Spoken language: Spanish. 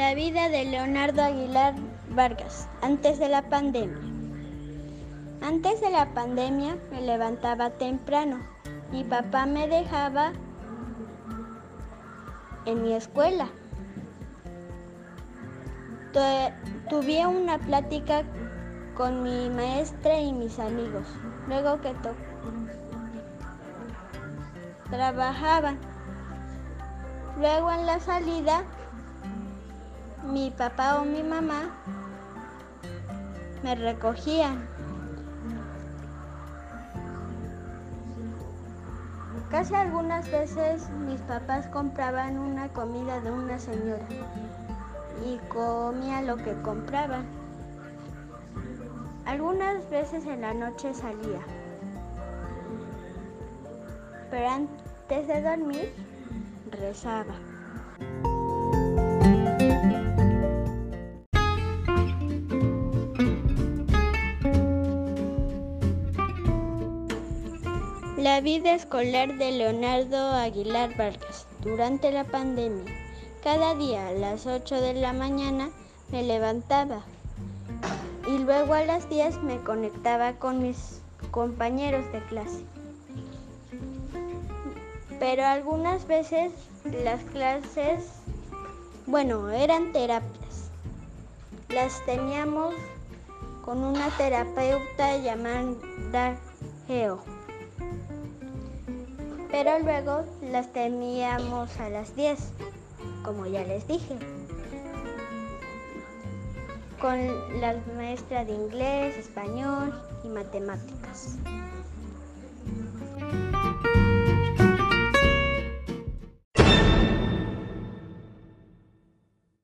La vida de Leonardo Aguilar Vargas antes de la pandemia. Antes de la pandemia me levantaba temprano. Mi papá me dejaba en mi escuela. Tuve una plática con mi maestra y mis amigos. Luego que trabajaban. Luego en la salida mi papá o mi mamá me recogían. Casi algunas veces mis papás compraban una comida de una señora y comía lo que compraban. Algunas veces en la noche salía, pero antes de dormir rezaba. La vida escolar de Leonardo Aguilar Vargas durante la pandemia. Cada día a las 8 de la mañana me levantaba y luego a las 10 me conectaba con mis compañeros de clase. Pero algunas veces las clases, bueno, eran terapias. Las teníamos con una terapeuta llamada Geo pero luego las teníamos a las 10, como ya les dije, con la maestra de inglés, español y matemáticas.